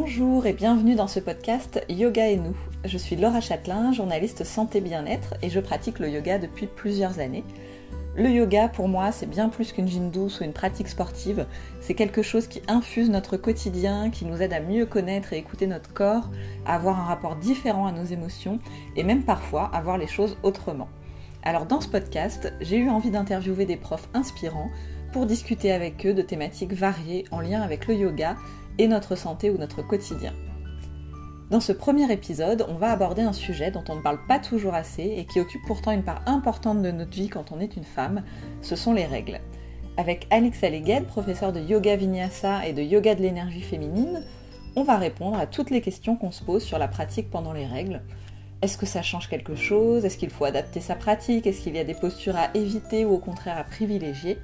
Bonjour et bienvenue dans ce podcast Yoga et nous. Je suis Laura Châtelain, journaliste santé bien-être et je pratique le yoga depuis plusieurs années. Le yoga pour moi c'est bien plus qu'une gym douce ou une pratique sportive, c'est quelque chose qui infuse notre quotidien, qui nous aide à mieux connaître et écouter notre corps, à avoir un rapport différent à nos émotions et même parfois à voir les choses autrement. Alors dans ce podcast, j'ai eu envie d'interviewer des profs inspirants pour discuter avec eux de thématiques variées en lien avec le yoga et notre santé ou notre quotidien. Dans ce premier épisode, on va aborder un sujet dont on ne parle pas toujours assez et qui occupe pourtant une part importante de notre vie quand on est une femme, ce sont les règles. Avec Alex Allegued, professeur de yoga vinyasa et de yoga de l'énergie féminine, on va répondre à toutes les questions qu'on se pose sur la pratique pendant les règles. Est-ce que ça change quelque chose? Est-ce qu'il faut adapter sa pratique? Est-ce qu'il y a des postures à éviter ou au contraire à privilégier?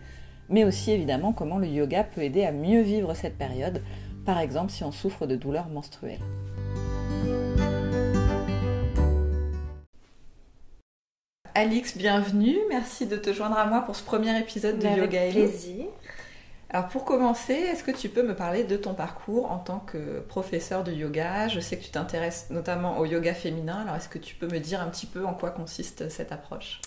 Mais aussi évidemment comment le yoga peut aider à mieux vivre cette période par exemple si on souffre de douleurs menstruelles. Alix, bienvenue. Merci de te joindre à moi pour ce premier épisode de Yoga Avec plaisir. Alors pour commencer, est-ce que tu peux me parler de ton parcours en tant que professeur de yoga? Je sais que tu t'intéresses notamment au yoga féminin. Alors est-ce que tu peux me dire un petit peu en quoi consiste cette approche?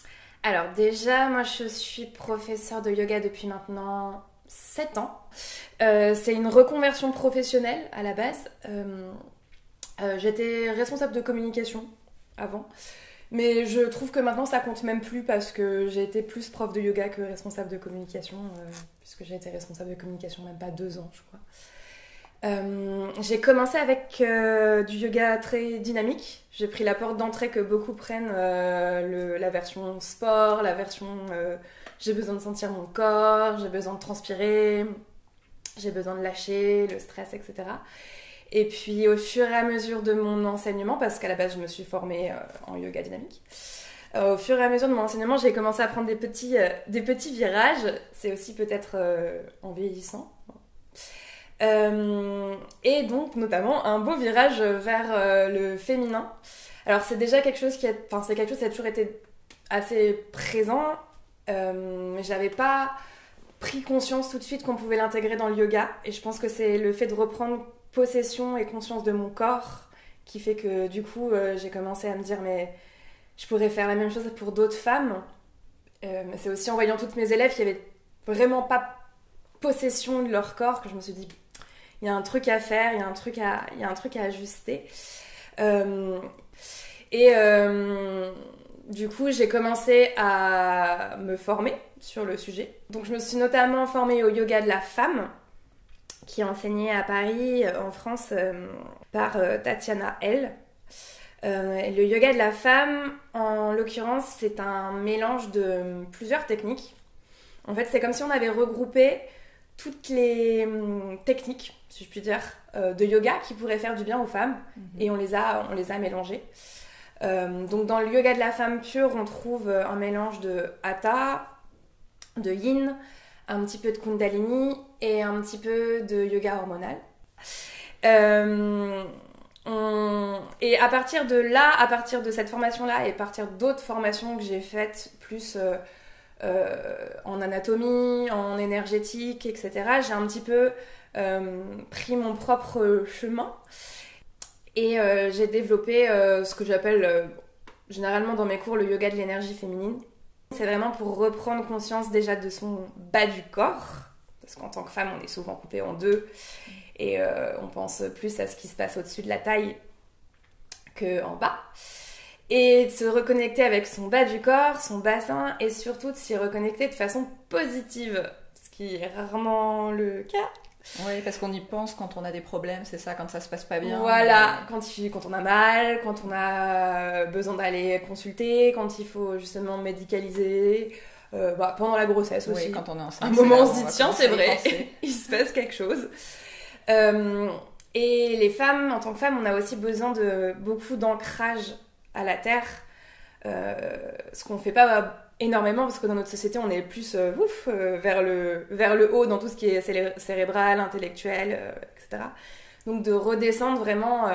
Alors déjà, moi je suis professeur de yoga depuis maintenant 7 ans. Euh, c'est une reconversion professionnelle à la base. Euh, euh, j'étais responsable de communication avant. Mais je trouve que maintenant ça compte même plus parce que j'ai été plus prof de yoga que responsable de communication, puisque j'ai été responsable de communication même pas deux ans, je crois. j'ai commencé avec du yoga très dynamique. J'ai pris la porte d'entrée que beaucoup prennent, la version sport, la version j'ai besoin de sentir mon corps, j'ai besoin de transpirer, j'ai besoin de lâcher le stress, etc. Et puis au fur et à mesure de mon enseignement, parce qu'à la base je me suis formée euh, en yoga dynamique, euh, au fur et à mesure de mon enseignement, j'ai commencé à prendre des petits, euh, des petits virages. C'est aussi peut-être en vieillissant. et donc notamment un beau virage vers le féminin. Alors c'est déjà quelque chose qui, enfin c'est quelque chose qui a toujours été assez présent euh, mais j'avais pas pris conscience tout de suite qu'on pouvait l'intégrer dans le yoga. Et je pense que c'est le fait de reprendre possession et conscience de mon corps qui fait que du coup euh, j'ai commencé à me dire mais je pourrais faire la même chose pour d'autres femmes. Euh, c'est aussi en voyant toutes mes élèves qui avaient vraiment pas possession de leur corps que je me suis dit il y a un truc à faire, il y a un truc à, y a un truc à ajuster. et du coup, j'ai commencé à me former sur le sujet. Donc, je me suis notamment formée au yoga de la femme, qui est enseigné à Paris, euh, en France, euh, par euh, Tatiana L. le yoga de la femme, en l'occurrence, c'est un mélange de plusieurs techniques. En fait, c'est comme si on avait regroupé toutes les hum, techniques, si je puis dire, de yoga qui pourraient faire du bien aux femmes, mhm. et on les a, on les a mélangées. Euh, donc dans le yoga de la femme pure, on trouve euh, un mélange de hatha, de yin, un petit peu de kundalini et un petit peu de yoga hormonal. Euh, et à partir de là, à partir de cette formation-là et à partir d'autres formations que j'ai faites plus en anatomie, en énergétique, etc., j'ai un petit peu pris mon propre chemin. Et euh, j'ai développé euh, ce que j'appelle euh, généralement dans mes cours le yoga de l'énergie féminine. C'est vraiment pour reprendre conscience déjà de son bas du corps, parce qu'en tant que femme, on est souvent coupé en deux et on pense plus à ce qui se passe au-dessus de la taille qu'en bas. Et de se reconnecter avec son bas du corps, son bassin, et surtout de s'y reconnecter de façon positive, ce qui est rarement le cas oui, parce qu'on y pense quand on a des problèmes, c'est ça, quand ça se passe pas bien. Voilà, quand, quand on a mal, quand on a besoin d'aller consulter, quand il faut justement médicaliser. Euh, bah, pendant la grossesse aussi. Oui, quand on est enceinte. Un moment, on se dit, tiens, c'est vrai, il se passe quelque chose. Euh, et les femmes, en tant que femmes, on a aussi besoin de beaucoup d'ancrage à la terre. Euh, ce qu'on fait pas énormément parce que dans notre société on est plus euh, ouf, euh, vers, le, vers le haut dans tout ce qui est cérébral, intellectuel, euh, etc. Donc de redescendre vraiment,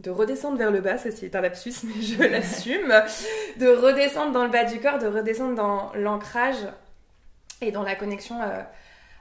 de redescendre vers le bas, ceci est un lapsus mais je l'assume, de redescendre dans le bas du corps, de redescendre dans l'ancrage et dans la connexion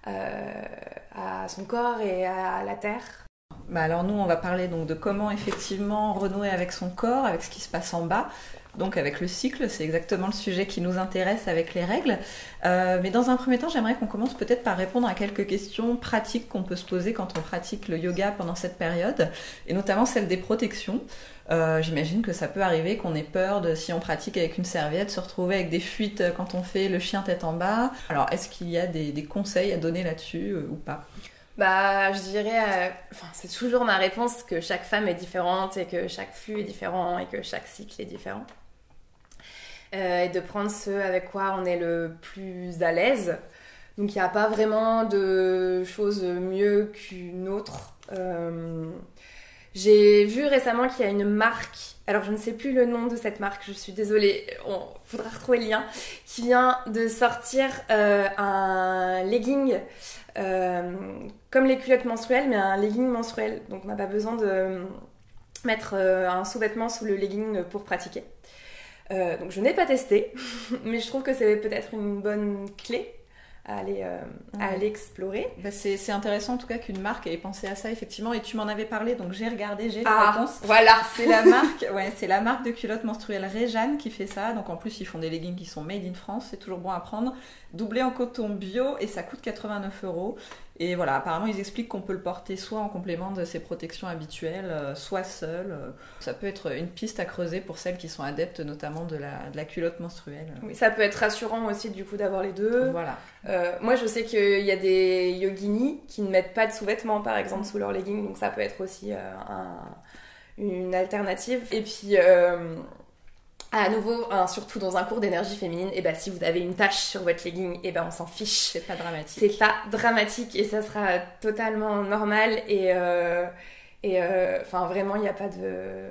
à son corps et à la terre. Bah alors nous, on va parler donc de comment effectivement renouer avec son corps, avec ce qui se passe en bas. Donc avec le cycle, c'est exactement le sujet qui nous intéresse avec les règles. Euh, mais dans un premier temps, j'aimerais qu'on commence peut-être par répondre à quelques questions pratiques qu'on peut se poser quand on pratique le yoga pendant cette période, et notamment celle des protections. Euh, J'imagine que ça peut arriver qu'on ait peur de, si on pratique avec une serviette, se retrouver avec des fuites quand on fait le chien tête en bas. Alors est-ce qu'il y a des, conseils à donner là-dessus euh, ou pas? Bah, je dirais, euh, enfin, c'est toujours ma réponse que chaque femme est différente et que chaque flux est différent et que chaque cycle est différent. Euh, et de prendre ce avec quoi on est le plus à l'aise. Donc il n'y a pas vraiment de choses mieux qu'une autre. Euh, j'ai vu récemment qu'il y a une marque, alors je ne sais plus le nom de cette marque, je suis désolée, on faudra retrouver le lien, qui vient de sortir un legging comme les culottes menstruelles, mais un legging menstruel. Donc on n'a pas besoin de mettre un sous-vêtement sous le legging pour pratiquer. Euh, donc je n'ai pas testé, mais je trouve que c'est peut-être une bonne clé à aller, euh, à aller explorer. Bah, c'est intéressant en tout cas qu'une marque ait pensé à ça effectivement et tu m'en avais parlé donc j'ai regardé, j'ai ah, réponse. Voilà, c'est la marque, ouais, c'est la marque de culottes menstruelles Réjeanne qui fait ça. Donc en plus ils font des leggings qui sont made in France, c'est toujours bon à prendre. Doublé en coton bio et ça coûte 89 euros. Et voilà, apparemment, ils expliquent qu'on peut le porter soit en complément de ses protections habituelles, euh, soit seul. Euh. Ça peut être une piste à creuser pour celles qui sont adeptes notamment de la, de la culotte menstruelle. Oui, ça peut être rassurant aussi du coup d'avoir les deux. Voilà. Euh, moi, je sais qu'il y a des yoginis qui ne mettent pas de sous-vêtements, par exemple, sous leur legging, donc ça peut être aussi un, une alternative. Et puis à nouveau, surtout dans un cours d'énergie féminine, et eh ben si vous avez une tache sur votre legging, et eh ben on s'en fiche. C'est pas dramatique. C'est pas dramatique et ça sera totalement normal et euh, et euh, enfin vraiment il n'y a pas de,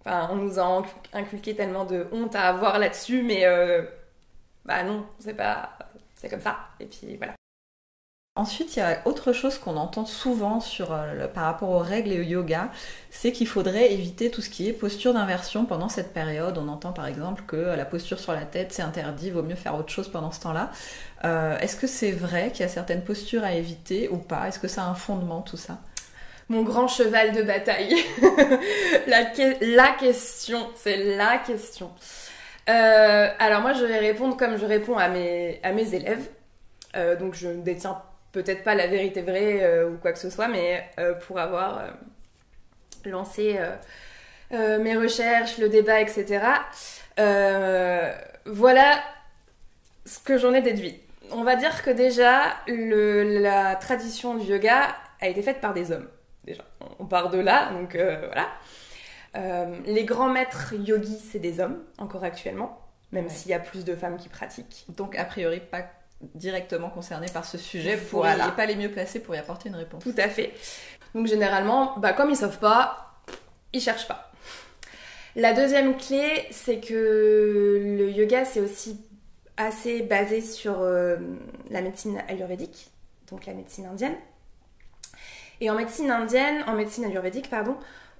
enfin on nous a inculqué tellement de honte à avoir là-dessus, mais euh, bah non, c'est pas, c'est comme ça. Et puis voilà. Ensuite, il y a autre chose qu'on entend souvent sur, euh, par rapport aux règles et au yoga, c'est qu'il faudrait éviter tout ce qui est posture d'inversion pendant cette période. On entend par exemple que la posture sur la tête c'est interdit, vaut mieux faire autre chose pendant ce temps-là. Euh, est-ce que c'est vrai qu'il y a certaines postures à éviter ou pas? Est-ce que ça a un fondement tout ça? Mon grand cheval de bataille. la, la, question, c'est la question. Euh, alors moi, je vais répondre comme je réponds à mes, à mes élèves. donc je ne détiens peut-être pas la vérité vraie euh, ou quoi que ce soit, mais euh, pour avoir euh, lancé mes recherches, le débat, etc. voilà ce que j'en ai déduit. On va dire que déjà, le, la tradition du yoga a été faite par des hommes. Déjà, on part de là, donc voilà. les grands maîtres yogis, c'est des hommes, encore actuellement, même s'il y a plus de femmes qui pratiquent. Donc, a priori, pas directement concernés par ce sujet pour voilà. pas les mieux placés pour y apporter une réponse. Tout à fait. Donc généralement, bah, comme ils savent pas, ils cherchent pas. La deuxième clé, c'est que le yoga, c'est aussi assez basé sur euh, la médecine ayurvédique, donc la médecine indienne. Et en médecine indienne, en médecine ayurvédique, pardon,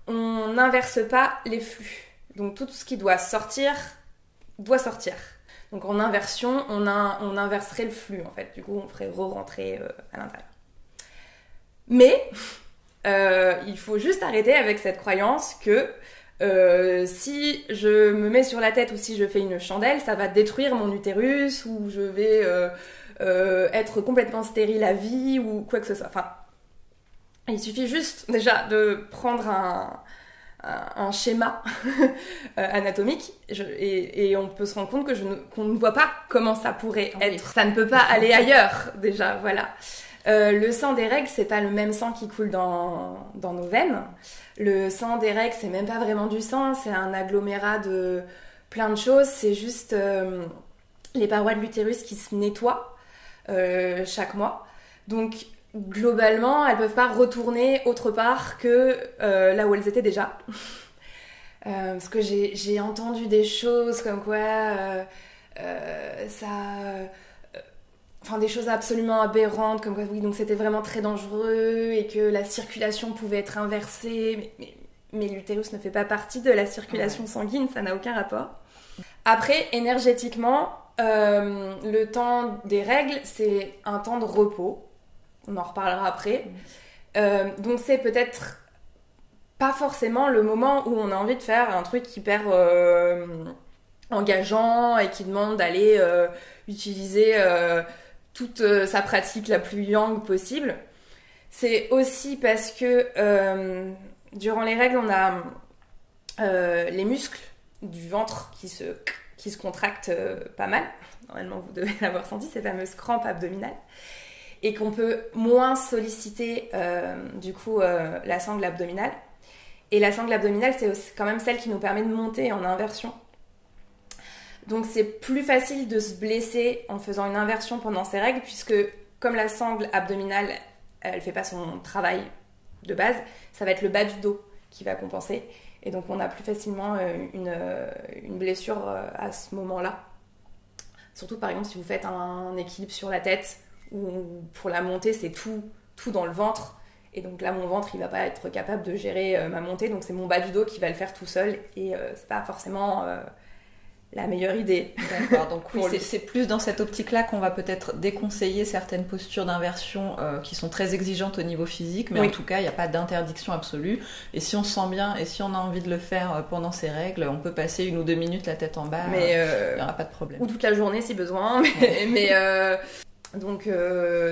on n'inverse pas les flux. Donc tout ce qui doit sortir, doit sortir. Donc en inversion, on, inverserait le flux en fait. Du coup, on ferait re-rentrer euh, à l'intérieur. Mais euh, il faut juste arrêter avec cette croyance que euh, si je me mets sur la tête ou si je fais une chandelle, ça va détruire mon utérus ou je vais être complètement stérile à vie ou quoi que ce soit. Enfin, il suffit juste déjà de prendre un, un schéma euh, anatomique et, on peut se rendre compte que je qu'on ne voit pas comment ça pourrait être. Ça ne peut pas aller ailleurs déjà, voilà. Euh, le sang des règles, c'est pas le même sang qui coule dans, dans nos veines. Le sang des règles, c'est même pas vraiment du sang, c'est un agglomérat de plein de choses. C'est juste euh, les parois de l'utérus qui se nettoient chaque mois. Donc globalement, elles peuvent pas retourner autre part que euh, là où elles étaient déjà. Euh, parce que j'ai entendu des choses comme quoi euh, ça. Enfin, des choses absolument aberrantes, comme quoi, oui, donc c'était vraiment très dangereux et que la circulation pouvait être inversée. Mais, l'utérus ne fait pas partie de la circulation sanguine, ça n'a aucun rapport. Après, énergétiquement, le temps des règles, c'est un temps de repos on en reparlera après. Euh, donc c'est peut-être pas forcément le moment où on a envie de faire un truc hyper euh, engageant et qui demande d'aller euh, utiliser toute sa pratique la plus yang possible. C'est aussi parce que durant les règles, on a les muscles du ventre qui se, qui se contractent pas mal. Normalement, vous devez l'avoir senti, ces fameuses crampes abdominales et qu'on peut moins solliciter du coup la sangle abdominale. Et la sangle abdominale, c'est quand même celle qui nous permet de monter en inversion. Donc c'est plus facile de se blesser en faisant une inversion pendant ces règles, puisque comme la sangle abdominale, elle fait pas son travail de base, ça va être le bas du dos qui va compenser. Et donc on a plus facilement euh, une, euh, blessure euh, à ce moment-là. Surtout par exemple si vous faites un équilibre sur la tête, ou pour la montée c'est tout, tout dans le ventre. Et donc là, mon ventre, il va pas être capable de gérer euh, ma montée, donc c'est mon bas du dos qui va le faire tout seul, et euh, c'est pas forcément euh, la meilleure idée. D'accord, donc oui, c'est plus dans cette optique-là qu'on va peut-être déconseiller certaines postures d'inversion qui sont très exigeantes au niveau physique, mais en tout cas, il n'y a pas d'interdiction absolue. Et si on se sent bien et si on a envie de le faire pendant ces règles, on peut passer une ou deux minutes la tête en bas, mais il n'y aura pas de problème. Ou toute la journée si besoin, mais, donc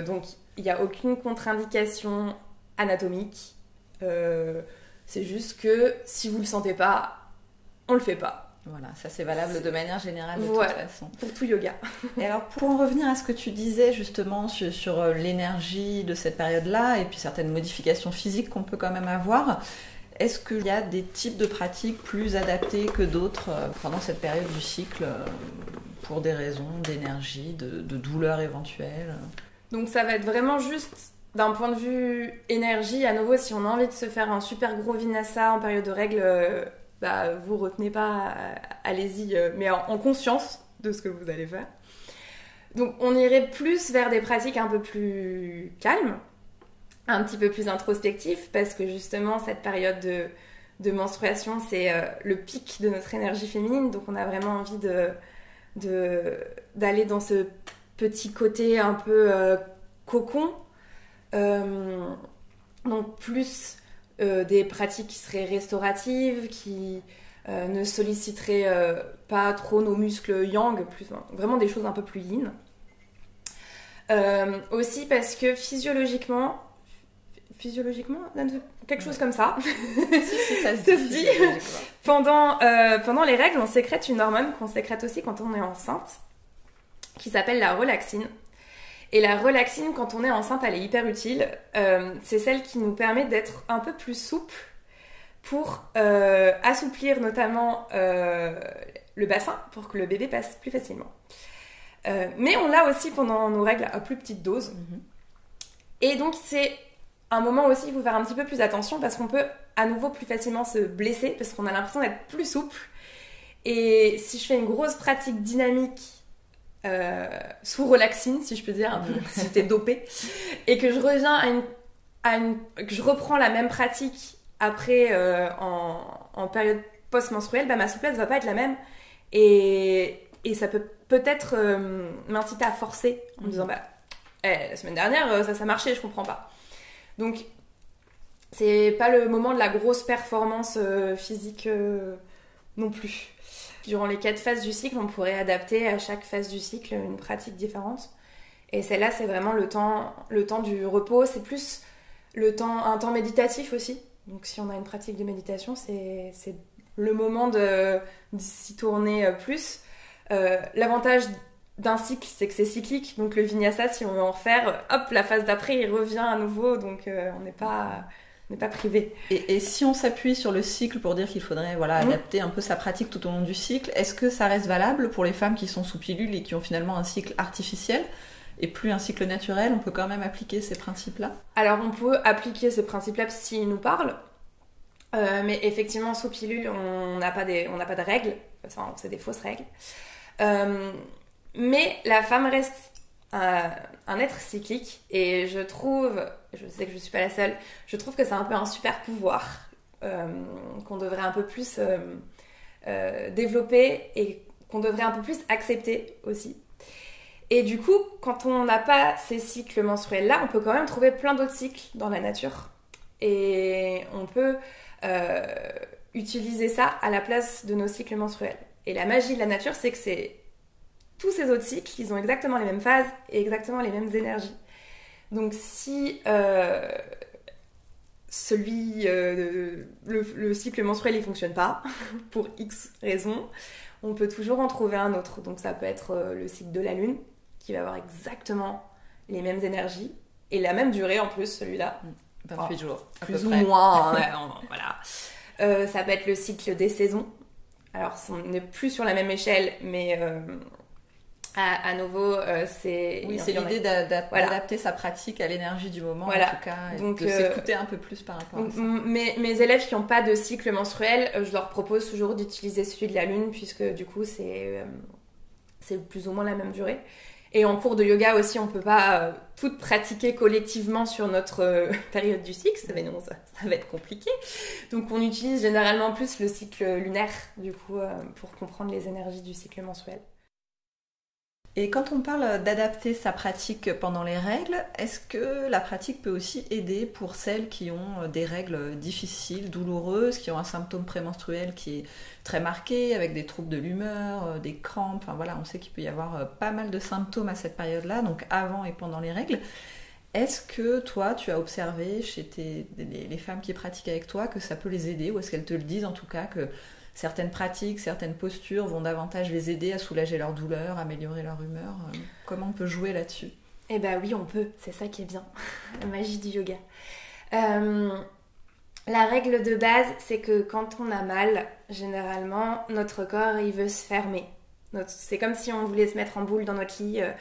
donc il n'y a aucune contre-indication anatomique. Euh, c'est juste que si vous le sentez pas, on le fait pas. Voilà, ça c'est valable de manière générale de toute façon. Pour tout yoga. Et alors pour en revenir à ce que tu disais justement sur, euh, l'énergie de cette période-là et puis certaines modifications physiques qu'on peut quand même avoir, est-ce qu'il y a des types de pratiques plus adaptés que d'autres euh, pendant cette période du cycle pour des raisons d'énergie, de, de douleur éventuelle. Donc ça va être vraiment juste d'un point de vue énergie, à nouveau, si on a envie de se faire un super gros vinyasa en période de règles, euh, bah, vous retenez pas, euh, allez-y, euh, mais en, conscience de ce que vous allez faire. Donc on irait plus vers des pratiques un peu plus calmes, un petit peu plus introspectives, parce que justement cette période de, menstruation, c'est le pic de notre énergie féminine, donc on a vraiment envie de d'aller dans ce petit côté un peu cocon euh, donc plus euh, des pratiques qui seraient restauratives, qui euh, ne solliciteraient pas trop nos muscles yang, plus, vraiment des choses un peu plus yin. aussi parce que physiologiquement, physiologiquement, quelque chose comme ça, ça se dit, pendant, pendant les règles, on sécrète une hormone qu'on sécrète aussi quand on est enceinte, qui s'appelle la relaxine. Et la relaxine, quand on est enceinte, elle est hyper utile. Euh, c'est celle qui nous permet d'être un peu plus souple pour euh, assouplir notamment euh, le bassin pour que le bébé passe plus facilement. mais on l'a aussi pendant nos règles à plus petite dose. Mhm. Et donc c'est un moment aussi il faut faire un petit peu plus attention parce qu'on peut à nouveau plus facilement se blesser parce qu'on a l'impression d'être plus souple. Et si je fais une grosse pratique dynamique euh, sous relaxine, si je peux dire, un peu, si j'étais dopée, et que je reviens à une, à une, que je reprends la même pratique après euh, en, en, période post-menstruelle, bah, ma souplesse va pas être la même, et, et ça peut peut-être euh, m'inciter à forcer en me disant bah eh, la semaine dernière ça ça marchait, je comprends pas. Donc c'est pas le moment de la grosse performance physique non plus. Durant les quatre phases du cycle, on pourrait adapter à chaque phase du cycle une pratique différente. Et celle-là, c'est vraiment le temps, le temps du repos. C'est plus le temps, un temps méditatif aussi. Donc, si on a une pratique de méditation, c'est le moment de s'y tourner euh, plus. Euh, l'avantage d'un cycle, c'est que c'est cyclique. Donc, le vinyasa, si on veut en refaire, hop, la phase d'après, il revient à nouveau. Donc, euh, on n'est pas n'est pas privé. Et, si on s'appuie sur le cycle pour dire qu'il faudrait voilà, mmh. adapter un peu sa pratique tout au long du cycle, est-ce que ça reste valable pour les femmes qui sont sous pilule et qui ont finalement un cycle artificiel et plus un cycle naturel? On peut quand même appliquer ces principes-là? Alors on peut appliquer ces principes-là s'ils nous parlent. Euh, mais effectivement, sous pilule, on n'a pas, des, pas de règles. Enfin, c'est des fausses règles. Euh, mais la femme reste un être cyclique et je trouve, je sais que je suis pas la seule, je trouve que c'est un peu un super pouvoir euh, qu'on devrait un peu plus euh, euh, développer et qu'on devrait un peu plus accepter aussi. Et du coup, quand on n'a pas ces cycles menstruels là, on peut quand même trouver plein d'autres cycles dans la nature et on peut utiliser ça à la place de nos cycles menstruels. Et la magie de la nature, c'est que c'est tous ces autres cycles, ils ont exactement les mêmes phases et exactement les mêmes énergies. Donc si euh, celui, euh, le, cycle menstruel il fonctionne pas pour X raisons, on peut toujours en trouver un autre. Donc ça peut être euh, le cycle de la lune qui va avoir exactement les mêmes énergies et la même durée en plus celui-là. 28 jours. Plus ou moins. Hein, voilà. ça peut être le cycle des saisons. Alors on n'est plus sur la même échelle, mais à, nouveau, euh, c'est. Oui, c'est l'idée d'adapter sa pratique à l'énergie du moment, en tout cas, et Donc, de euh, s'écouter un peu plus par rapport à ça. Mes, mes élèves qui n'ont pas de cycle menstruel, euh, je leur propose toujours d'utiliser celui de la lune, puisque du coup, c'est c'est plus ou moins la même durée. Et en cours de yoga aussi, on ne peut pas tout pratiquer collectivement sur notre période du cycle, ça va, ça, ça va, être compliqué. Donc on utilise généralement plus le cycle lunaire, du coup, pour comprendre les énergies du cycle mensuel. Et quand on parle d'adapter sa pratique pendant les règles, est-ce que la pratique peut aussi aider pour celles qui ont des règles difficiles, douloureuses, qui ont un symptôme prémenstruel qui est très marqué, avec des troubles de l'humeur, euh, des crampes, enfin voilà, on sait qu'il peut y avoir euh, pas mal de symptômes à cette période-là, donc avant et pendant les règles. Est-ce que toi, tu as observé chez les femmes qui pratiquent avec toi que ça peut les aider, ou est-ce qu'elles te le disent en tout cas que certaines pratiques, certaines postures vont davantage les aider à soulager leur douleur, améliorer leur humeur. Euh, comment on peut jouer là-dessus? Eh bien oui, on peut. C'est ça qui est bien. La magie du yoga. Euh, la règle de base, c'est que quand on a mal, généralement, notre corps, il veut se fermer. C'est comme si on voulait se mettre en boule dans notre lit. Euh,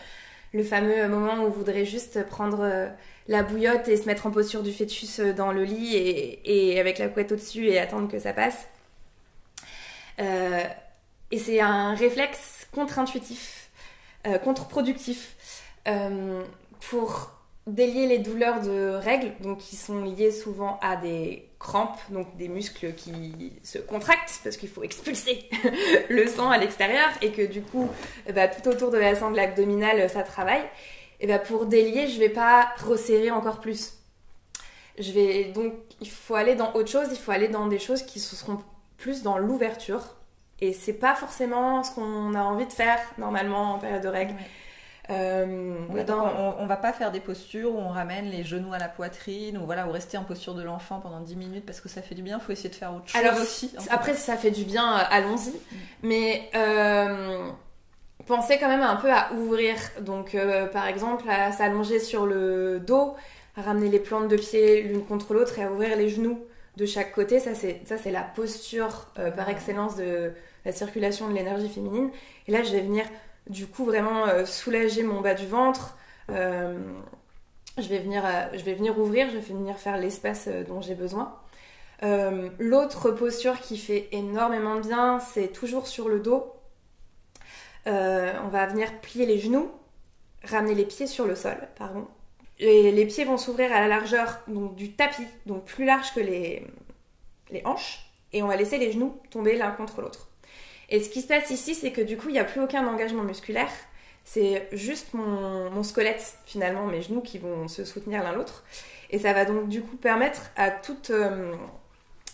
le fameux moment où on voudrait juste prendre la bouillotte et se mettre en posture du fœtus dans le lit et avec la couette au-dessus et attendre que ça passe. Euh, et c'est un réflexe contre-intuitif, euh, contre-productif euh, pour délier les douleurs de règles, donc qui sont liées souvent à des crampes, donc des muscles qui se contractent parce qu'il faut expulser le sang à l'extérieur et que du coup, bah, tout autour de la sangle abdominale, ça travaille. Et bah, pour délier, je vais pas resserrer encore plus. Je vais donc, il faut aller dans autre chose, il faut aller dans des choses qui seront plus dans l'ouverture. Et c'est pas forcément ce qu'on a envie de faire normalement en période de règles. Euh, on, va pas faire des postures où on ramène les genoux à la poitrine ou voilà ou rester en posture de l'enfant pendant 10 minutes parce que ça fait du bien. Il faut essayer de faire autre chose Alors, aussi. Après, si ça fait du bien, euh, allons-y. Mm. Mais euh, pensez quand même un peu à ouvrir. Donc, par exemple, à s'allonger sur le dos, à ramener les plantes de pied l'une contre l'autre et à ouvrir les genoux de chaque côté. Ça, c'est, la posture euh, par excellence de la circulation de l'énergie féminine. Et là, je vais venir, du coup, vraiment euh, soulager mon bas du ventre. Euh, je, vais venir, je vais venir ouvrir, je vais venir faire l'espace dont j'ai besoin. l'autre posture qui fait énormément de bien, c'est toujours sur le dos. on va venir plier les genoux, ramener les pieds sur le sol, pardon, les, pieds vont s'ouvrir à la largeur du tapis, donc plus large que les, les hanches, et on va laisser les genoux tomber l'un contre l'autre. Et ce qui se passe ici, c'est que du coup, il n'y a plus aucun engagement musculaire. C'est juste mon, squelette, finalement, mes genoux qui vont se soutenir l'un l'autre. Et ça va donc du coup permettre à toute euh,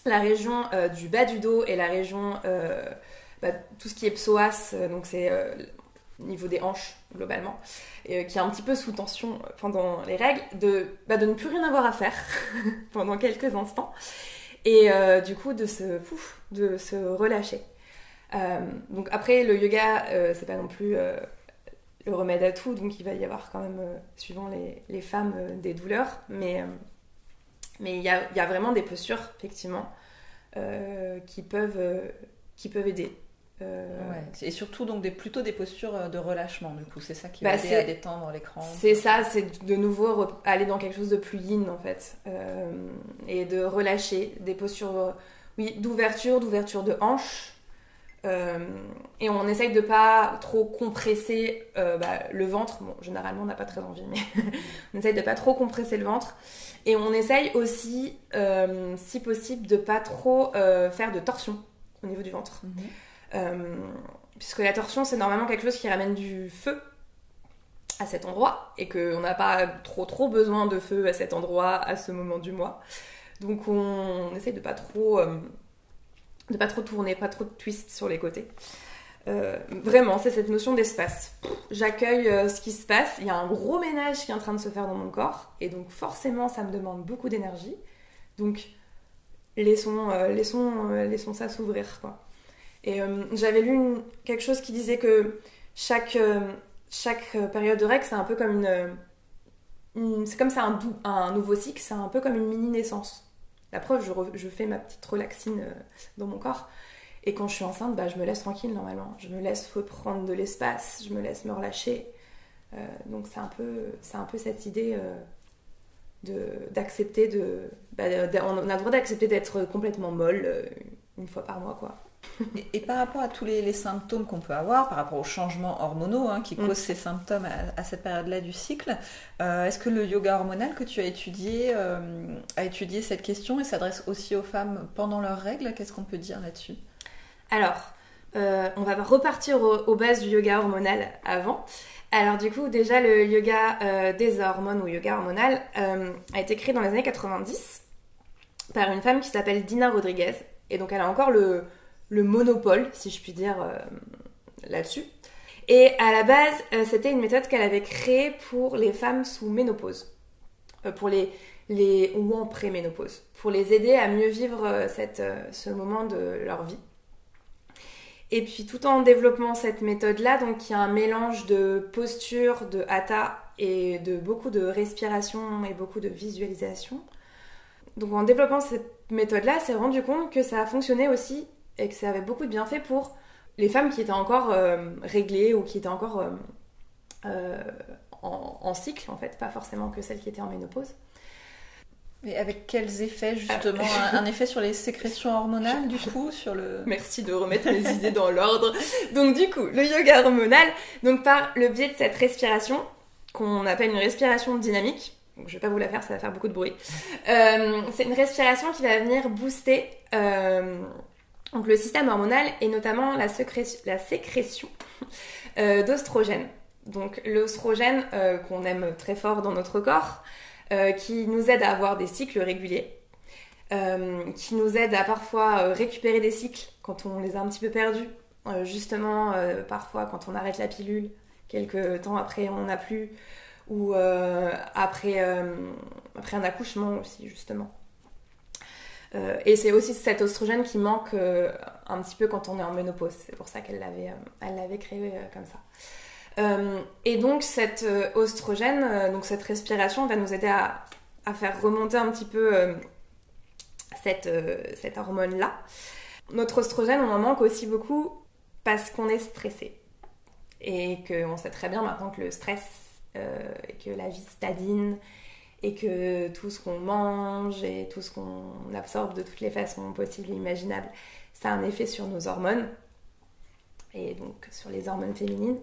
la région euh, du bas du dos et la région, euh, bah, tout ce qui est psoas, donc c'est niveau des hanches globalement, et, euh, qui est un petit peu sous tension pendant les règles, de, bah, de ne plus rien avoir à faire pendant quelques instants, et euh, du coup de se, de se relâcher. Euh, donc après, le yoga, c'est pas non plus le remède à tout, donc il va y avoir quand même, suivant les, les femmes, des douleurs, mais mais il y a, y a, vraiment des postures, effectivement, qui, peuvent, qui peuvent aider. Euh, et surtout donc des, plutôt des postures euh, de relâchement du coup, c'est ça qui va bah, aider à détendre l'écran. C'est ça, c'est de nouveau aller dans quelque chose de plus yin en fait euh, et de relâcher des postures, oui, d'ouverture, d'ouverture de hanche. et on essaye de pas trop compresser bah, le ventre. Bon, généralement on n'a pas très envie, mais on essaye de pas trop compresser le ventre. Et on essaye aussi, si possible, de pas trop faire de torsion au niveau du ventre. Mhm. Euh, puisque la torsion, c'est normalement quelque chose qui ramène du feu à cet endroit et qu'on n'a pas trop trop besoin de feu à cet endroit à ce moment du mois. Donc on, essaye de pas trop, de pas trop tourner, pas trop de twist sur les côtés. vraiment, c'est cette notion d'espace. J'accueille ce qui se passe. Il y a un gros ménage qui est en train de se faire dans mon corps, et donc forcément, ça me demande beaucoup d'énergie. Donc laissons, laissons, laissons ça s'ouvrir, quoi. Et j'avais lu quelque chose qui disait que chaque, chaque période de règle, c'est un peu comme une. c'est comme ça un, un nouveau cycle, c'est un peu comme une mini-naissance. La preuve, je, fais ma petite relaxine euh, dans mon corps. Et quand je suis enceinte, bah, je me laisse tranquille normalement. Je me laisse prendre de l'espace, je me laisse me relâcher. Euh, donc c'est un, peu, un peu cette idée euh, d'accepter de, bah, on a le droit d'accepter d'être complètement molle une fois par mois quoi et, par rapport à tous les, symptômes qu'on peut avoir, par rapport aux changements hormonaux hein, qui mm. causent ces symptômes à, cette période-là du cycle, euh, est-ce que le yoga hormonal que tu as étudié euh, a étudié cette question et s'adresse aussi aux femmes pendant leurs règles? Qu'est-ce qu'on peut dire là-dessus? Alors, euh, on va repartir aux, bases du yoga hormonal avant. Alors du coup, déjà le yoga des hormones ou yoga hormonal a été créé dans les années 90 par une femme qui s'appelle Dina Rodriguez. Et donc elle a encore le, le monopole, si je puis dire, euh, là-dessus. Et à la base, euh, c'était une méthode qu'elle avait créée pour les femmes sous ménopause, euh, pour les, les ou en préménopause, pour les aider à mieux vivre cette, ce moment de leur vie. Et puis tout en développant cette méthode-là, donc il y a un mélange de posture, de hatha et de beaucoup de respiration et beaucoup de visualisation. Donc en développant cette méthode-là, s'est rendu compte que ça a fonctionné aussi et que ça avait beaucoup de bienfaits pour les femmes qui étaient encore euh, réglées ou qui étaient encore euh, euh, en, cycle, en fait, pas forcément que celles qui étaient en ménopause. Et avec quels effets justement un, effet sur les sécrétions hormonales du coup sur le Merci de remettre mes idées dans l'ordre. Donc du coup, le yoga hormonal, donc par le biais de cette respiration qu'on appelle une respiration dynamique. Donc, je vais pas vous la faire, ça va faire beaucoup de bruit. c'est une respiration qui va venir booster donc le système hormonal et notamment la, sécrétion euh, d'oestrogène. Donc l'oestrogène euh, qu'on aime très fort dans notre corps, euh, qui nous aide à avoir des cycles réguliers, qui nous aide à parfois récupérer des cycles quand on les a un petit peu perdus. justement, parfois quand on arrête la pilule, quelques temps après on n'a plus, ou après un accouchement aussi justement. Euh, et c'est aussi cet oestrogène qui manque euh, un petit peu quand on est en ménopause. C'est pour ça qu'elle l'avait, euh, elle l'avait créé comme ça. et donc cet oestrogène, donc cette respiration va nous aider à, faire remonter un petit peu cette, hormone-là. Notre oestrogène, on en manque aussi beaucoup parce qu'on est stressé. Et qu'on sait très bien maintenant que le stress et que la vie stadine et que tout ce qu'on mange et tout ce qu'on absorbe de toutes les façons possibles et imaginables, ça a un effet sur nos hormones et donc sur les hormones féminines.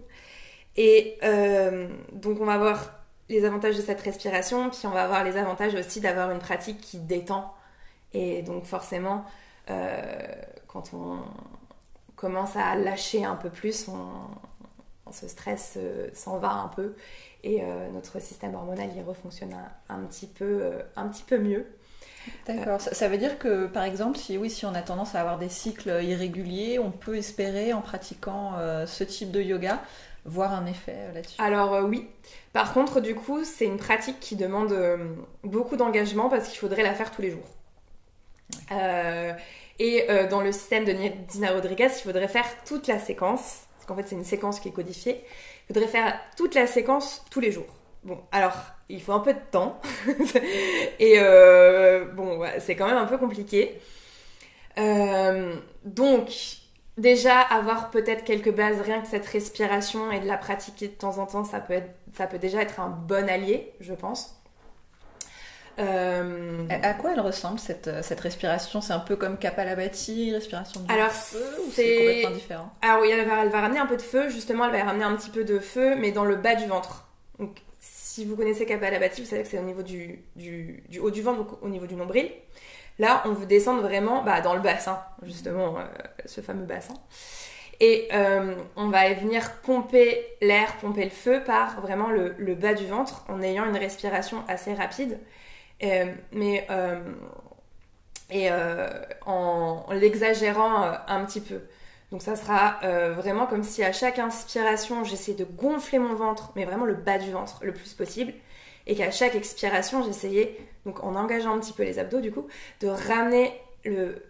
Et euh, donc on va voir les avantages de cette respiration, puis on va voir les avantages aussi d'avoir une pratique qui détend. Et donc forcément, euh, quand on commence à lâcher un peu plus, on, ce stress euh, s'en va un peu et euh, notre système hormonal y refonctionne un, petit, peu, euh, un petit peu mieux. D'accord. Ça, veut dire que, par exemple, si oui, si on a tendance à avoir des cycles irréguliers, on peut espérer, en pratiquant euh, ce type de yoga, voir un effet là-dessus? Alors oui. Par contre, du coup, c'est une pratique qui demande beaucoup d'engagement parce qu'il faudrait la faire tous les jours. et dans le système de Dina Rodriguez, il faudrait faire toute la séquence. Parce qu'en fait, c'est une séquence qui est codifiée. Il faudrait faire toute la séquence tous les jours. Bon, alors, il faut un peu de temps. et euh, bon, c'est quand même un peu compliqué. Euh, donc, déjà, avoir peut-être quelques bases, rien que cette respiration et de la pratiquer de temps en temps, ça peut, être, ça peut déjà être un bon allié, je pense. Euh, à quoi elle ressemble cette, euh, cette respiration? C'est un peu comme Kapalabhati, respiration de Alors, feu ou c'est complètement différent? Alors oui, elle va, elle va, ramener un peu de feu, justement, elle va ramener un petit peu de feu, mais dans le bas du ventre. Donc, si vous connaissez Kapalabhati, vous savez que c'est au niveau du, du, du, haut du ventre, donc au niveau du nombril. Là, on veut descendre vraiment bah, dans le bassin, justement, euh, ce fameux bassin. Et on va venir pomper l'air, pomper le feu par vraiment le, le, bas du ventre en ayant une respiration assez rapide mais euh, et en, l'exagérant un petit peu. Donc ça sera vraiment comme si à chaque inspiration, j'essayais de gonfler mon ventre, mais vraiment le bas du ventre le plus possible. Et qu'à chaque expiration, j'essayais, donc en engageant un petit peu les abdos du coup, de ramener le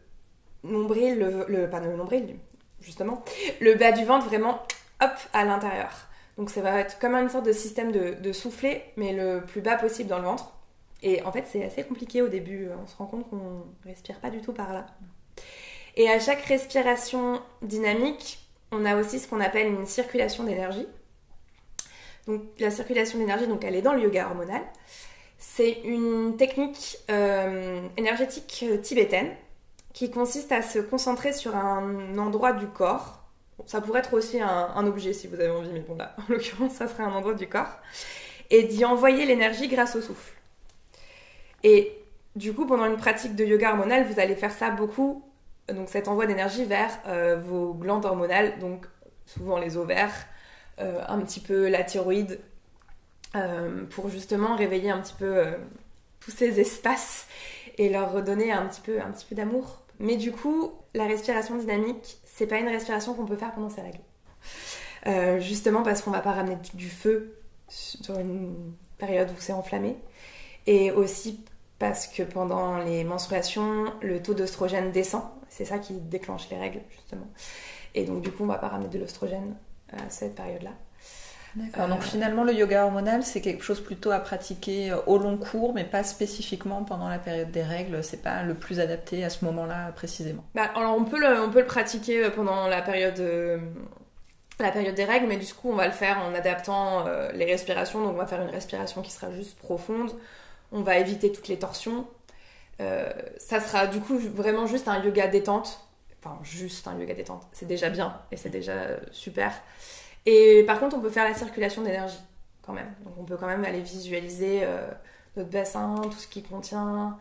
nombril, le, le pas le nombril, justement, le bas du ventre vraiment, hop, à l'intérieur. Donc ça va être comme une sorte de système de, de souffler, mais le plus bas possible dans le ventre. Et en fait, c'est assez compliqué au début. On se rend compte qu'on respire pas du tout par là. Et à chaque respiration dynamique, on a aussi ce qu'on appelle une circulation d'énergie. Donc la circulation d'énergie, donc elle est dans le yoga hormonal. C'est une technique euh, énergétique tibétaine qui consiste à se concentrer sur un endroit du corps. ça pourrait être aussi un, objet si vous avez envie, mais bon là, en l'occurrence, ça serait un endroit du corps. Et d'y envoyer l'énergie grâce au souffle. Et du coup, pendant une pratique de yoga hormonal, vous allez faire ça beaucoup, donc cet envoi d'énergie vers euh, vos glandes hormonales, donc souvent les ovaires, euh, un petit peu la thyroïde, euh, pour justement réveiller un petit peu tous ces espaces et leur redonner un petit peu, peu d'amour mais du coup, la respiration dynamique, c'est pas une respiration qu'on peut faire pendant sa règle. Justement parce qu'on va pas ramener du feu sur une période où c'est enflammé. Et aussi parce que pendant les menstruations, le taux d'oestrogène descend. C'est ça qui déclenche les règles, justement. Et donc, du coup, on va pas ramener de l'oestrogène à cette période-là. D'accord. Donc finalement, le yoga hormonal, c'est quelque chose plutôt à pratiquer euh, au long cours, mais pas spécifiquement pendant la période des règles. C'est pas le plus adapté à ce moment-là précisément. Bah, alors on peut le, on peut le pratiquer euh, pendant la période. Euh, la période des règles, mais du coup, on va le faire en adaptant les respirations. Donc, on va faire une respiration qui sera juste profonde. On va éviter toutes les torsions. ça sera du coup vraiment juste un yoga détente. Enfin, juste un yoga détente. C'est déjà bien et c'est déjà super. Et par contre, on peut faire la circulation d'énergie quand même. Donc on peut quand même aller visualiser euh, notre bassin, tout ce qui contient.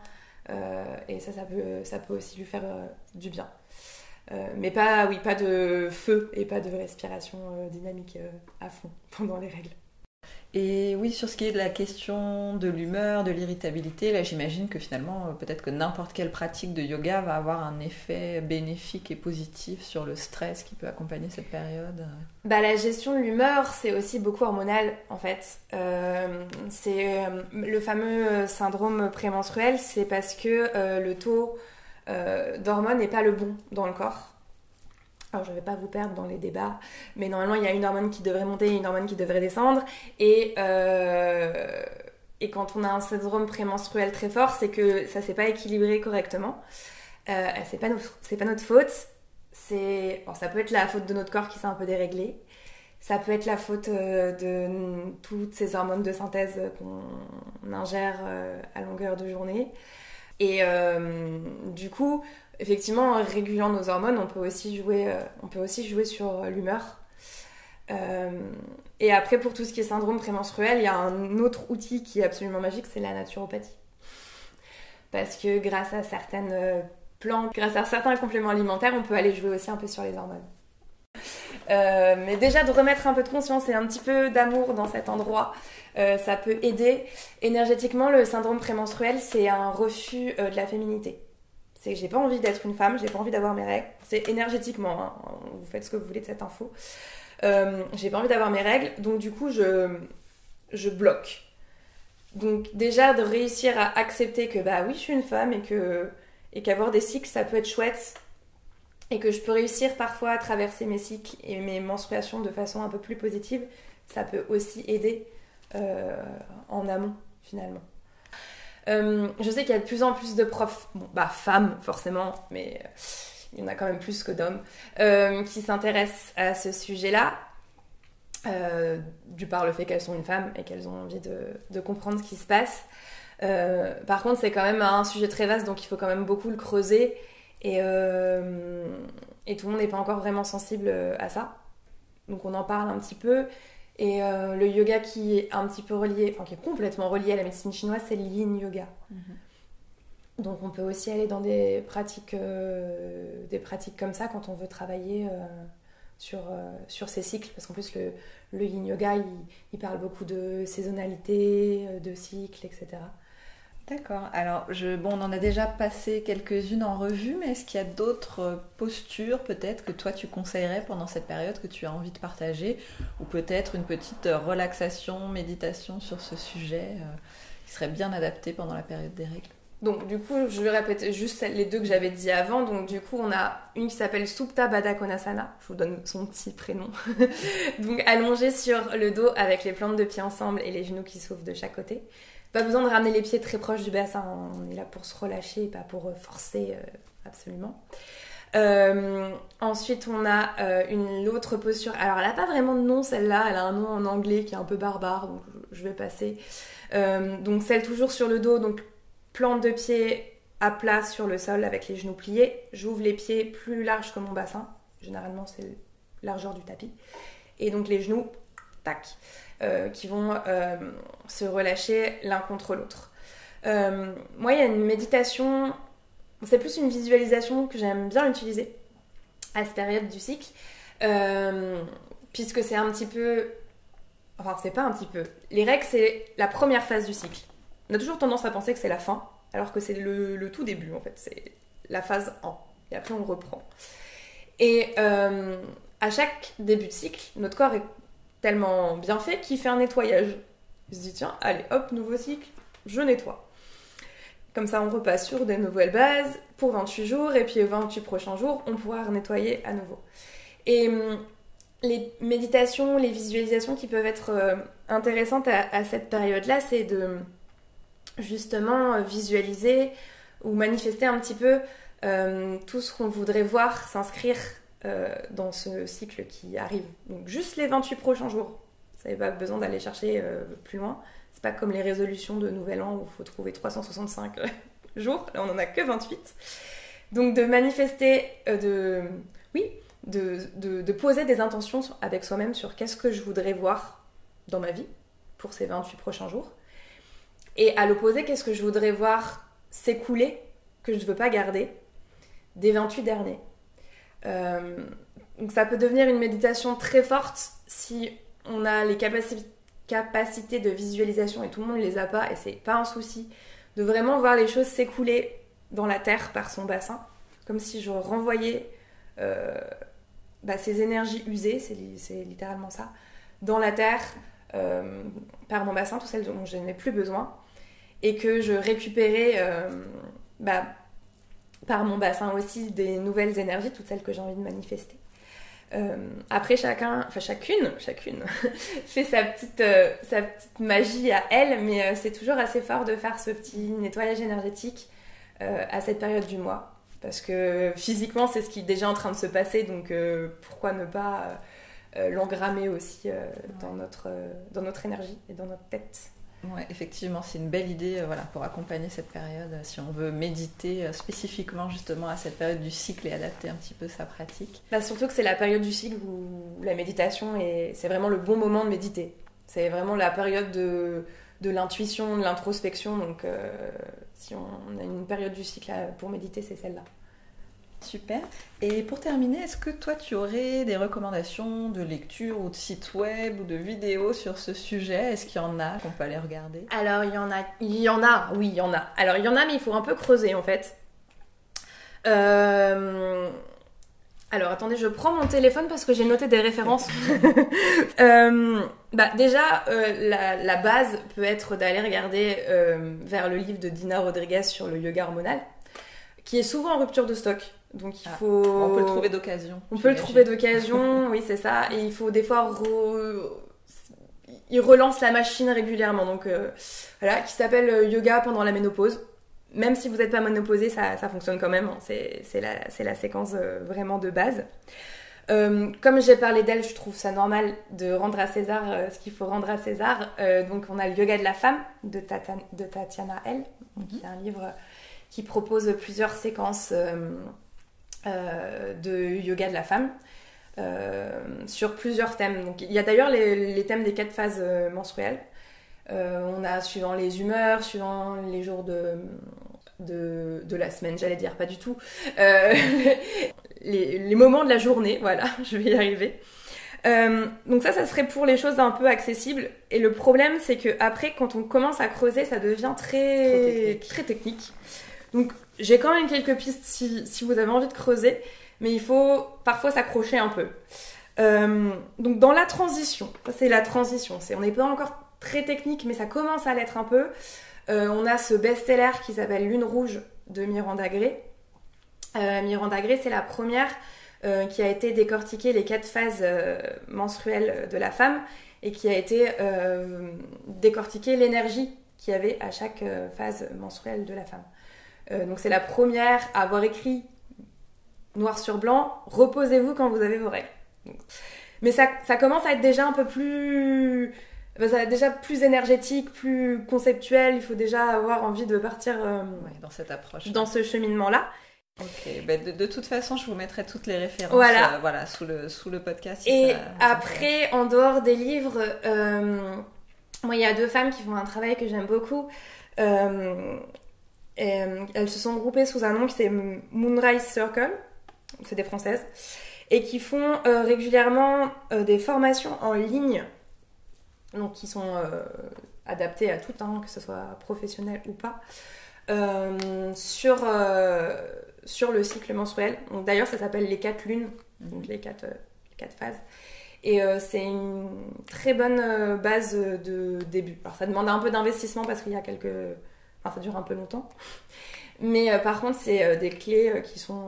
Euh, et ça, ça peut, ça peut aussi lui faire euh, du bien. mais pas, oui, pas de feu et pas de respiration dynamique à fond pendant les règles. Et oui, sur ce qui est de la question de l'humeur, de l'irritabilité, là j'imagine que finalement, euh, peut-être que n'importe quelle pratique de yoga va avoir un effet bénéfique et positif sur le stress qui peut accompagner cette période. Bah, la gestion de l'humeur, c'est aussi beaucoup hormonal en fait. Euh, c'est euh, le fameux syndrome prémenstruel, c'est parce que le taux d'hormones n'est pas le bon dans le corps. Alors je ne vais pas vous perdre dans les débats, mais normalement il y a une hormone qui devrait monter et une hormone qui devrait descendre. Et, euh, et quand on a un syndrome prémenstruel très fort, c'est que ça ne s'est pas équilibré correctement. Euh, c'est pas, notre faute. Ça peut être la faute de notre corps qui s'est un peu déréglé. Ça peut être la faute euh, de toutes ces hormones de synthèse qu'on ingère euh, à longueur de journée. Et du coup, effectivement, en régulant nos hormones, on peut aussi jouer, euh, on peut aussi jouer sur euh, l'humeur. Euh, et après, pour tout ce qui est syndrome prémenstruel, il y a un autre outil qui est absolument magique, c'est la naturopathie. Parce que grâce à certaines plantes, grâce à certains compléments alimentaires, on peut aller jouer aussi un peu sur les hormones. mais déjà de remettre un peu de conscience et un petit peu d'amour dans cet endroit, ça peut aider. Énergétiquement, le syndrome prémenstruel, c'est un refus de la féminité c'est que j'ai pas envie d'être une femme, j'ai pas envie d'avoir mes règles. C'est énergétiquement, hein. vous faites ce que vous voulez de cette info. Euh, j'ai pas envie d'avoir mes règles, donc du coup je, je bloque. Donc déjà de réussir à accepter que bah oui je suis une femme et que et qu'avoir des cycles ça peut être chouette et que je peux réussir parfois à traverser mes cycles et mes menstruations de façon un peu plus positive, ça peut aussi aider euh, en amont finalement. Euh, je sais qu'il y a de plus en plus de profs, bon, bah femmes forcément, mais euh, il y en a quand même plus que d'hommes, euh, qui s'intéressent à ce sujet-là, du par le fait qu'elles sont une femme et qu'elles ont envie de, comprendre ce qui se passe. par contre, c'est quand même un sujet très vaste, donc il faut quand même beaucoup le creuser, et, et tout le monde n'est pas encore vraiment sensible à ça. Donc on en parle un petit peu. Et euh, le yoga qui est un petit peu relié, enfin qui est complètement relié à la médecine chinoise, c'est le yin yoga. Mhm. Donc on peut aussi aller dans des pratiques, euh, des pratiques comme ça quand on veut travailler euh, sur, sur ces cycles. Parce qu'en plus le, yin yoga, il, parle beaucoup de saisonnalité, de cycles, etc. D'accord. Alors, je, bon, on en a déjà passé quelques-unes en revue, mais est-ce qu'il y a d'autres postures peut-être que toi tu conseillerais pendant cette période que tu as envie de partager Ou peut-être une petite relaxation, méditation sur ce sujet euh, qui serait bien adaptée pendant la période des règles? Donc du coup, je vais répéter juste les deux que j'avais dit avant. Donc du coup, on a une qui s'appelle Supta Baddha Konasana. Je vous donne son petit prénom. Donc allongé sur le dos avec les plantes de pieds ensemble et les genoux qui s'ouvrent de chaque côté. Pas besoin de ramener les pieds très proches du bassin. On est là pour se relâcher, pas pour euh, forcer euh, absolument. Euh, ensuite, on a une autre posture. Alors, elle n'a pas vraiment de nom, celle-là. Elle a un nom en anglais qui est un peu barbare, donc je vais passer. donc, celle toujours sur le dos, donc plante de pied à plat sur le sol avec les genoux pliés. J'ouvre les pieds plus larges que mon bassin. Généralement, c'est largeur du tapis. Et donc les genoux, tac, euh, qui vont euh, se relâcher l'un contre l'autre. Euh, moi, il y a une méditation, c'est plus une visualisation que j'aime bien utiliser à cette période du cycle, puisque c'est un petit peu... Enfin, c'est pas un petit peu. Les règles, c'est la première phase du cycle. On a toujours tendance à penser que c'est la fin, alors que c'est le, tout début en fait, c'est la phase 1. Et après on reprend. Et à chaque début de cycle, notre corps est tellement bien fait qu'il fait un nettoyage. Il se dit tiens, allez hop, nouveau cycle, je nettoie. Comme ça on repasse sur des nouvelles bases pour 28 jours et puis 28 prochains jours, on pourra nettoyer à nouveau. Et hum, les méditations, les visualisations qui peuvent être euh, intéressantes à cette période-là, c'est de justement euh, visualiser ou manifester un petit peu euh, tout ce qu'on voudrait voir s'inscrire euh, dans ce cycle qui arrive. Donc juste les 28 prochains jours. Vous n'avez pas besoin d'aller chercher plus loin. C'est pas comme les résolutions de Nouvel An où il faut trouver 365 jours. Là, on n'en a que 28. Donc de manifester, de, oui, de, de poser des intentions avec soi-même sur qu'est-ce que je voudrais voir dans ma vie pour ces 28 prochains jours et à l'opposé, qu'est-ce que je voudrais voir s'écouler, que je ne veux pas garder, des 28 derniers. Euh, donc ça peut devenir une méditation très forte si on a les capacités de visualisation et tout le monde les a pas et c'est pas un souci de vraiment voir les choses s'écouler dans la terre par son bassin, comme si je renvoyais euh, bah, ces énergies usées, c'est littéralement ça, dans la terre euh, par mon bassin, tout celles dont je n'ai plus besoin et que je récupérais bah, par mon bassin aussi des nouvelles énergies, toutes celles que j'ai envie de manifester. Euh, après, chacun, enfin chacune, chacune fait sa petite, euh, sa petite magie à elle, mais c'est toujours assez fort de faire ce petit nettoyage énergétique à cette période du mois. Parce que physiquement, c'est ce qui est déjà en train de se passer, donc pourquoi ne pas l'engrammer aussi dans, notre, dans notre énergie et dans notre tête Effectivement, c'est une belle idée euh, voilà, pour accompagner cette période. Euh, si on veut méditer euh, spécifiquement justement à cette période du cycle et adapter un petit peu sa pratique. Bah, surtout que c'est la période du cycle où la méditation est, c'est vraiment le bon moment de méditer. C'est vraiment la période de, de l'intuition, de l'introspection. Donc, si on a une période du cycle pour méditer, c'est celle-là. Super. Et pour terminer, est-ce que toi tu aurais des recommandations de lecture ou de sites web ou de vidéos sur ce sujet? Est-ce qu'il y en a qu'on peut aller regarder? Alors il y en a, il y en a, oui il y en a. Alors il y en a mais il faut un peu creuser en fait. Euh, alors attendez, je prends mon téléphone parce que j'ai noté des références. Euh, bah, déjà, euh, la, la, base peut être d'aller regarder vers le livre de Dina Rodriguez sur le yoga hormonal, qui est souvent en rupture de stock. Donc il ah, faut. On peut le trouver d'occasion. On peut le trouver d'occasion, oui, c'est ça. Et il faut des fois. Il relance la machine régulièrement. Donc euh, voilà, qui s'appelle euh, Yoga pendant la ménopause. Même si vous n'êtes pas ménopausé, ça, ça, fonctionne quand même. C'est la, la, séquence euh, vraiment de base. comme j'ai parlé d'elle, je trouve ça normal de rendre à César ce qu'il faut rendre à César. donc on a le yoga de la femme de, de Tatiana L, qui est un livre qui propose plusieurs séquences euh, de yoga de la femme. Euh, sur plusieurs thèmes. Donc, il y a d'ailleurs les, thèmes des quatre phases euh, menstruelles. on a suivant les humeurs, suivant les jours de, de, la semaine, j'allais dire, pas du tout. les, moments de la journée, voilà, je vais y arriver. donc ça, ça serait pour les choses un peu accessibles. Et le problème, c'est que après, quand on commence à creuser, ça devient très technique. Très technique. Donc j'ai quand même quelques pistes si, vous avez envie de creuser, mais il faut parfois s'accrocher un peu. donc dans la transition, c'est la transition. On n'est pas encore très technique, mais ça commence à l'être un peu. on a ce best-seller qui s'appelle Lune Rouge de Miranda Gray. Euh, Miranda Gray, c'est la première euh, qui a été décortiquée les quatre phases euh, menstruelles de la femme et qui a été décortiquée l'énergie qu'il y avait à chaque phase menstruelle de la femme. Donc c'est la première à avoir écrit noir sur blanc, reposez-vous quand vous avez vos règles. Mais ça, ça commence à être déjà un peu plus ça déjà plus énergétique, plus conceptuel. Il faut déjà avoir envie de partir dans cette approche, dans ce cheminement-là. Ok, ben, de, toute façon, je vous mettrai toutes les références voilà. Euh, voilà, sous, le, sous le podcast. et après, en dehors des livres, euh, moi, il y a deux femmes qui font un travail que j'aime beaucoup. Euh, elles se sont groupées sous un nom qui c'est Moonrise Circle, c'est des françaises, et qui font régulièrement des formations en ligne, donc qui sont adaptées à tout, hein, que ce soit professionnel ou pas, sur sur le cycle menstruel. D'ailleurs, ça s'appelle les quatre lunes, donc les quatre, euh, quatre phases. Et euh, c'est une très bonne euh, base de début. Alors, ça demande un peu d'investissement parce qu'il y a quelques. Enfin, ça dure un peu longtemps. Mais par contre, c'est des clés qui sont.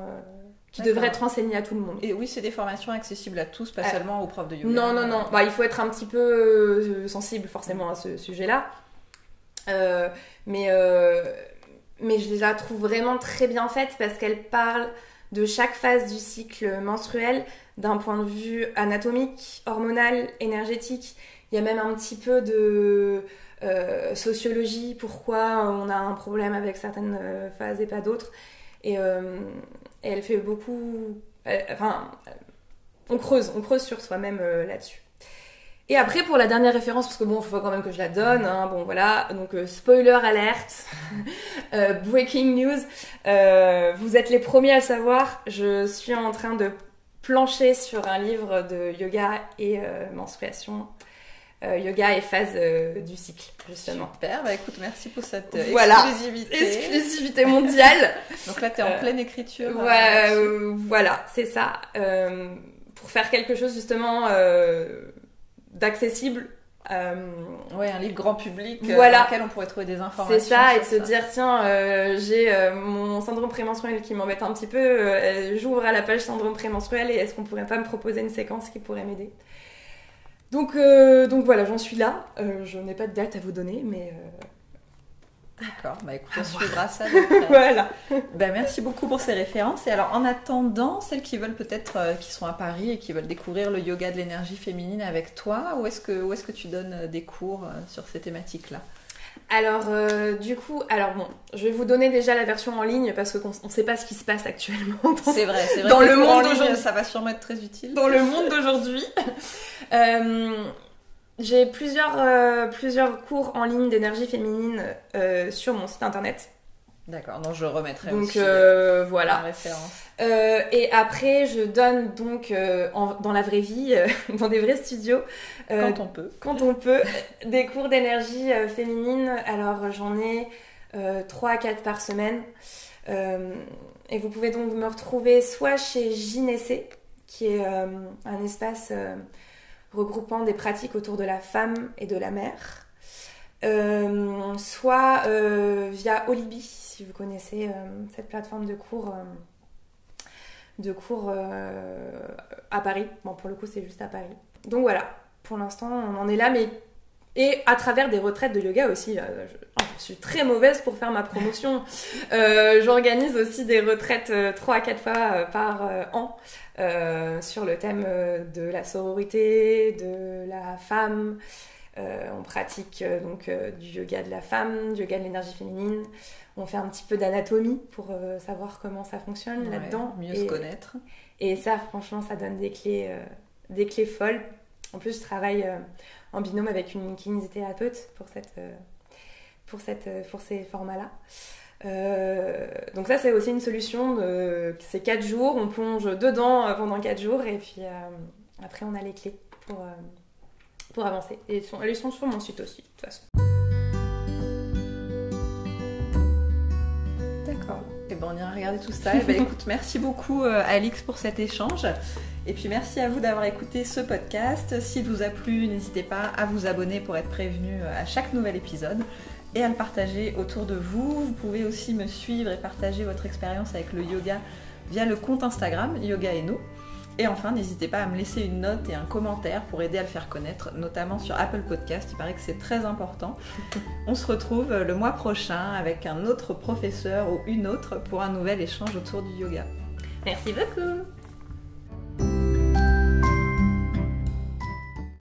qui devraient être enseignées à tout le monde. Et oui, c'est des formations accessibles à tous, pas seulement aux profs de yoga. Non, non, non. Bah, il faut être un petit peu sensible forcément à ce sujet-là. mais mais je la trouve vraiment très bien faite parce qu'elle parle de chaque phase du cycle menstruel d'un point de vue anatomique, hormonal, énergétique. Il y a même un petit peu de euh, sociologie, pourquoi on a un problème avec certaines euh, phases et pas d'autres. Et, euh, elle fait beaucoup... enfin, on creuse, on creuse sur soi-même là-dessus. Et après, pour la dernière référence, parce que bon, il faut quand même que je la donne, hein, bon voilà, donc spoiler alerte, euh, breaking news, vous êtes les premiers à le savoir, je suis en train de plancher sur un livre de yoga et menstruation, yoga et phase du cycle, justement. Super, bah écoute, merci pour cette exclusivité. Exclusivité mondiale. donc là, tu es en pleine écriture. voilà, c'est ça. pour faire quelque chose justement d'accessible. Euh, ouais, un livre grand public euh, dans lequel on pourrait trouver des informations. C'est ça, et de se dire tiens, euh, j'ai mon syndrome prémenstruel qui m'embête un petit peu, j'ouvre à la page syndrome prémenstruel et est-ce qu'on pourrait pas me proposer une séquence qui pourrait m'aider? Donc, donc voilà, j'en suis là. je n'ai pas de date à vous donner, mais D'accord, bah écoute, on suivra ça. voilà. Bah, merci beaucoup pour ces références. Et alors, en attendant, celles qui veulent peut-être, euh, qui sont à Paris et qui veulent découvrir le yoga de l'énergie féminine avec toi, où est-ce que, où est-ce que tu donnes euh, des cours euh, sur ces thématiques-là? Alors, du coup, alors bon, je vais vous donner déjà la version en ligne parce qu'on ne sait pas ce qui se passe actuellement. C'est vrai, c'est vrai. Dans le monde d'aujourd'hui, ça va sûrement être très utile. Dans le monde d'aujourd'hui. J'ai plusieurs, euh, plusieurs cours en ligne d'énergie féminine euh, sur mon site internet. D'accord, donc je remettrai donc, euh, voilà. référence. Et après, je donne donc dans la vraie vie, dans des vrais studios. quand on peut. Quand on peut, des cours d'énergie féminine. Alors j'en ai 3 à 4 par semaine. et vous pouvez donc me retrouver soit chez Gynécée, qui est un espace regroupant des pratiques autour de la femme et de la mère, euh, soit euh, via Olibi, si vous connaissez euh, cette plateforme de cours, de cours à Paris. Bon, pour le coup, c'est juste à Paris. Donc voilà, pour l'instant, on en est là, mais et à travers des retraites de yoga aussi. Je, suis très mauvaise pour faire ma promotion. J'organise aussi des retraites 3 à 4 fois par an euh, sur le thème euh, de la sororité, de la femme. Euh, on pratique donc du yoga de la femme, du yoga de l'énergie féminine. On fait un petit peu d'anatomie pour savoir comment ça fonctionne là-dedans. Mieux se connaître. Et ça, franchement, ça donne des clés, des clés folles. En plus, je travaille en binôme avec une kinésithérapeute pour, cette, pour, cette, pour ces formats-là. Euh, donc ça c'est aussi une solution. C'est 4 jours, on plonge dedans euh, pendant 4 jours et puis euh, après on a les clés. pour, euh, pour avancer. Et elles sont, elles sont sur mon site aussi, de toute façon. D'accord. Et ben on ira regarder tout ça. Et ben écoute, merci beaucoup euh, Alix pour cet échange. Et puis merci à vous d'avoir écouté ce podcast. S'il vous a plu, n'hésitez pas à vous abonner pour être prévenu euh, à chaque nouvel épisode et à le partager autour de vous. Vous pouvez aussi me suivre et partager votre expérience avec le yoga via le compte Instagram Yoga et nous. Et enfin, n'hésitez pas à me laisser une note et un commentaire pour aider à le faire connaître, notamment sur Apple Podcast. Il paraît que c'est très important. On se retrouve le mois prochain avec un autre professeur ou une autre pour un nouvel échange autour du yoga. Merci beaucoup